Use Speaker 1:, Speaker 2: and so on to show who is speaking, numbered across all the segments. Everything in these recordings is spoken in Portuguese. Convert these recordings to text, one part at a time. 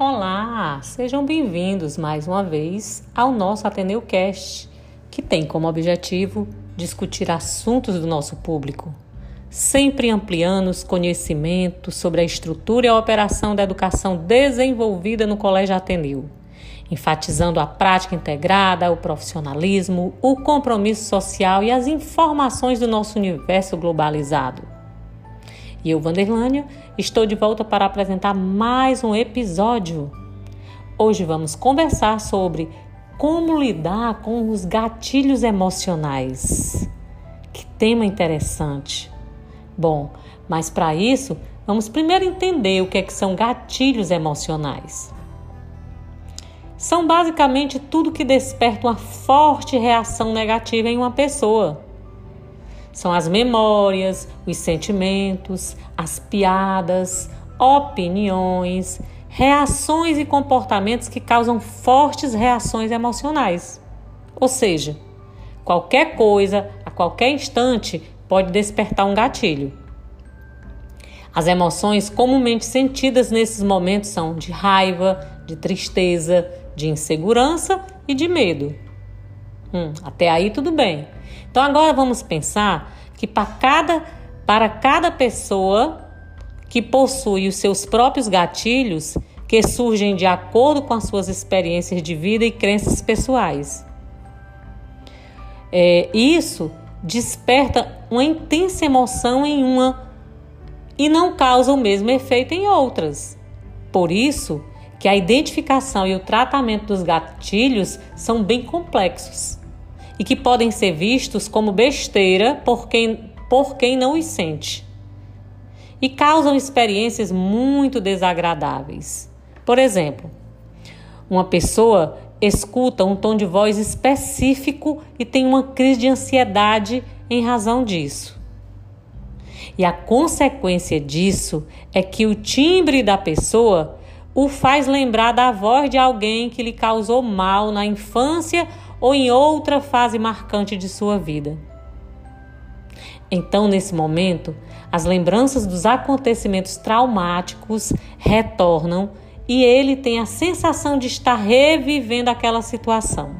Speaker 1: Olá, sejam bem-vindos mais uma vez ao nosso Ateneu Cast, que tem como objetivo discutir assuntos do nosso público, sempre ampliando os conhecimentos sobre a estrutura e a operação da educação desenvolvida no Colégio Ateneu, enfatizando a prática integrada, o profissionalismo, o compromisso social e as informações do nosso universo globalizado. E eu, Vanderlânia, estou de volta para apresentar mais um episódio. Hoje vamos conversar sobre como lidar com os gatilhos emocionais. Que tema interessante. Bom, mas para isso, vamos primeiro entender o que, é que são gatilhos emocionais. São basicamente tudo que desperta uma forte reação negativa em uma pessoa são as memórias, os sentimentos, as piadas, opiniões, reações e comportamentos que causam fortes reações emocionais. Ou seja, qualquer coisa, a qualquer instante, pode despertar um gatilho. As emoções comumente sentidas nesses momentos são de raiva, de tristeza, de insegurança e de medo. Hum, até aí tudo bem. Então agora vamos pensar que para cada, para cada pessoa que possui os seus próprios gatilhos, que surgem de acordo com as suas experiências de vida e crenças pessoais. É, isso desperta uma intensa emoção em uma e não causa o mesmo efeito em outras. Por isso que a identificação e o tratamento dos gatilhos são bem complexos e que podem ser vistos como besteira por quem, por quem não os sente. E causam experiências muito desagradáveis. Por exemplo, uma pessoa escuta um tom de voz específico e tem uma crise de ansiedade em razão disso. E a consequência disso é que o timbre da pessoa o faz lembrar da voz de alguém que lhe causou mal na infância ou em outra fase marcante de sua vida. Então, nesse momento, as lembranças dos acontecimentos traumáticos retornam e ele tem a sensação de estar revivendo aquela situação.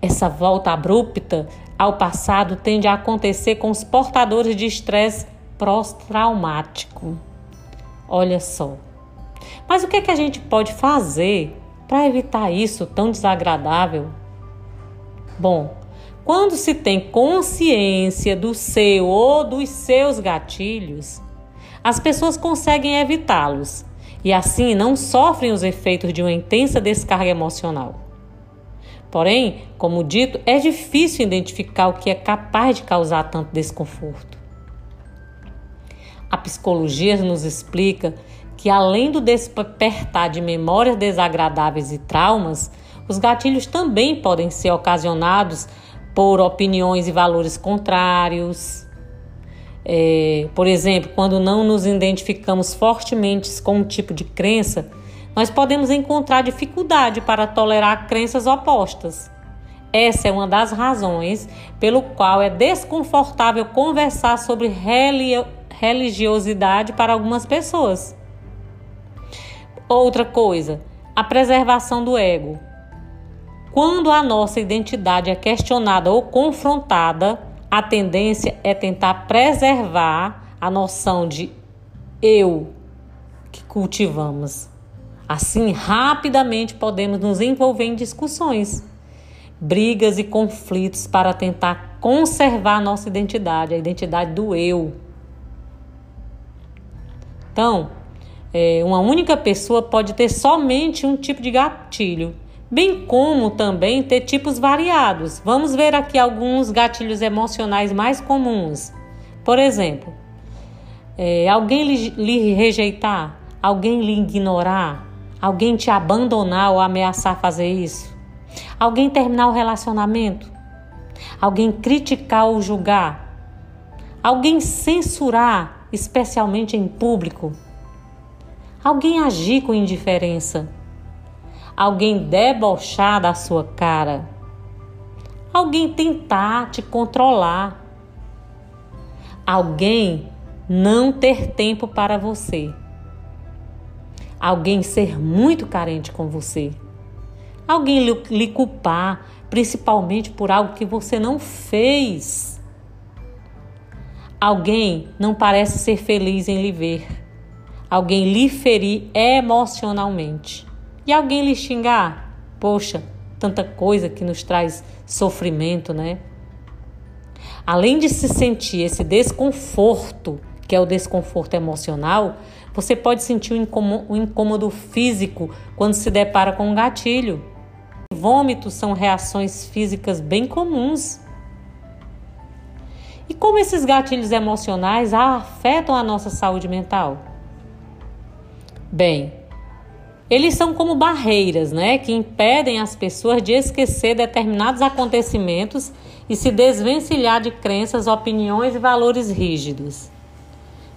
Speaker 1: Essa volta abrupta ao passado tende a acontecer com os portadores de estresse pós-traumático. Olha só. Mas o que, é que a gente pode fazer para evitar isso tão desagradável? Bom, quando se tem consciência do seu ou dos seus gatilhos, as pessoas conseguem evitá-los e assim não sofrem os efeitos de uma intensa descarga emocional. Porém, como dito, é difícil identificar o que é capaz de causar tanto desconforto. A psicologia nos explica que além do despertar de memórias desagradáveis e traumas, os gatilhos também podem ser ocasionados por opiniões e valores contrários. É, por exemplo, quando não nos identificamos fortemente com um tipo de crença, nós podemos encontrar dificuldade para tolerar crenças opostas. Essa é uma das razões pelo qual é desconfortável conversar sobre religiosidade para algumas pessoas. Outra coisa, a preservação do ego. Quando a nossa identidade é questionada ou confrontada, a tendência é tentar preservar a noção de eu que cultivamos. Assim, rapidamente podemos nos envolver em discussões, brigas e conflitos para tentar conservar a nossa identidade, a identidade do eu. Então, é, uma única pessoa pode ter somente um tipo de gatilho, bem como também ter tipos variados. Vamos ver aqui alguns gatilhos emocionais mais comuns. Por exemplo, é, alguém lhe, lhe rejeitar, alguém lhe ignorar, alguém te abandonar ou ameaçar fazer isso, alguém terminar o relacionamento, alguém criticar ou julgar, alguém censurar, especialmente em público alguém agir com indiferença, alguém debochar da sua cara, alguém tentar te controlar, alguém não ter tempo para você, alguém ser muito carente com você, alguém lhe culpar, principalmente por algo que você não fez. Alguém não parece ser feliz em lhe ver. Alguém lhe ferir emocionalmente. E alguém lhe xingar. Poxa, tanta coisa que nos traz sofrimento, né? Além de se sentir esse desconforto, que é o desconforto emocional, você pode sentir um incômodo físico quando se depara com um gatilho. Vômitos são reações físicas bem comuns. E como esses gatilhos emocionais afetam a nossa saúde mental? Bem, eles são como barreiras, né, que impedem as pessoas de esquecer determinados acontecimentos e se desvencilhar de crenças, opiniões e valores rígidos.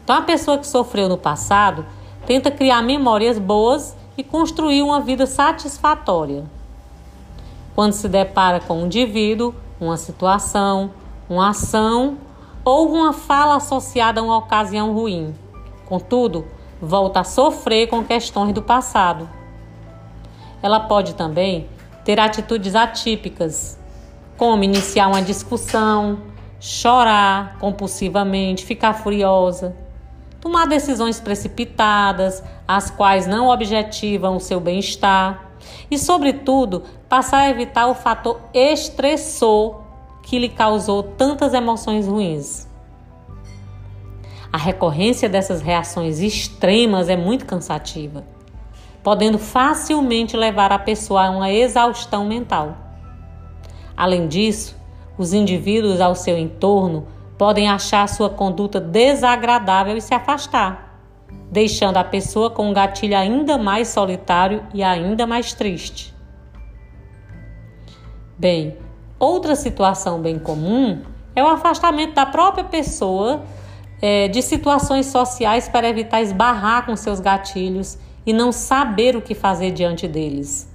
Speaker 1: Então, a pessoa que sofreu no passado tenta criar memórias boas e construir uma vida satisfatória. Quando se depara com um indivíduo, uma situação, uma ação ou uma fala associada a uma ocasião ruim. Contudo, volta a sofrer com questões do passado. Ela pode também ter atitudes atípicas, como iniciar uma discussão, chorar compulsivamente, ficar furiosa, tomar decisões precipitadas, as quais não objetivam o seu bem-estar e, sobretudo, passar a evitar o fator estressor que lhe causou tantas emoções ruins. A recorrência dessas reações extremas é muito cansativa, podendo facilmente levar a pessoa a uma exaustão mental. Além disso, os indivíduos ao seu entorno podem achar sua conduta desagradável e se afastar, deixando a pessoa com um gatilho ainda mais solitário e ainda mais triste. Bem, outra situação bem comum é o afastamento da própria pessoa é, de situações sociais para evitar esbarrar com seus gatilhos e não saber o que fazer diante deles.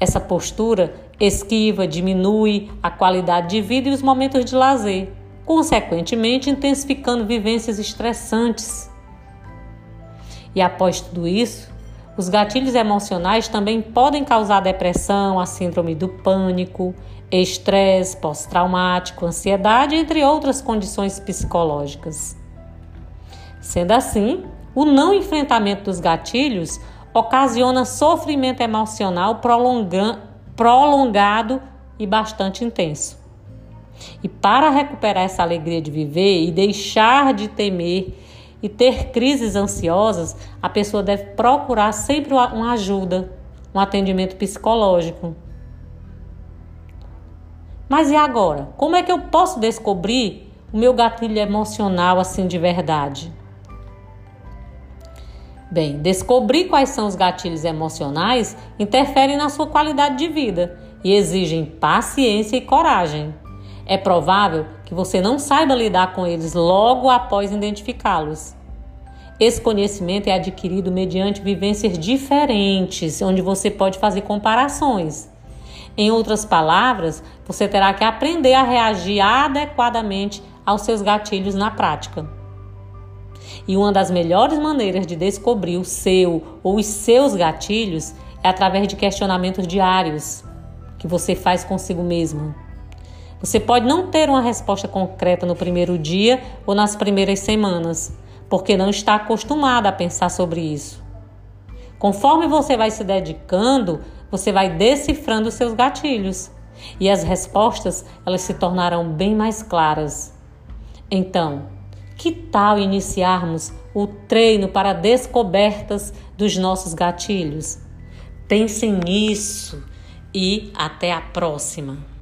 Speaker 1: Essa postura esquiva, diminui a qualidade de vida e os momentos de lazer, consequentemente intensificando vivências estressantes. E após tudo isso, os gatilhos emocionais também podem causar depressão, a síndrome do pânico, estresse pós-traumático, ansiedade, entre outras condições psicológicas. Sendo assim, o não enfrentamento dos gatilhos ocasiona sofrimento emocional prolongado e bastante intenso. E para recuperar essa alegria de viver e deixar de temer e ter crises ansiosas, a pessoa deve procurar sempre uma ajuda, um atendimento psicológico. Mas e agora? Como é que eu posso descobrir o meu gatilho emocional assim de verdade? Bem, descobrir quais são os gatilhos emocionais interfere na sua qualidade de vida e exigem paciência e coragem. É provável que você não saiba lidar com eles logo após identificá-los. Esse conhecimento é adquirido mediante vivências diferentes, onde você pode fazer comparações. Em outras palavras, você terá que aprender a reagir adequadamente aos seus gatilhos na prática. E uma das melhores maneiras de descobrir o seu ou os seus gatilhos é através de questionamentos diários que você faz consigo mesmo. Você pode não ter uma resposta concreta no primeiro dia ou nas primeiras semanas, porque não está acostumada a pensar sobre isso. Conforme você vai se dedicando, você vai decifrando seus gatilhos e as respostas elas se tornarão bem mais claras. Então, que tal iniciarmos o treino para descobertas dos nossos gatilhos? Pensem nisso e até a próxima.